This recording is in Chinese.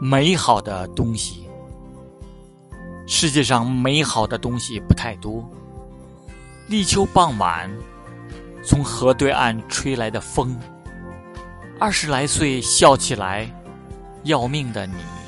美好的东西。世界上美好的东西不太多。立秋傍晚从河对岸吹来的风二十来岁笑起来要命的你。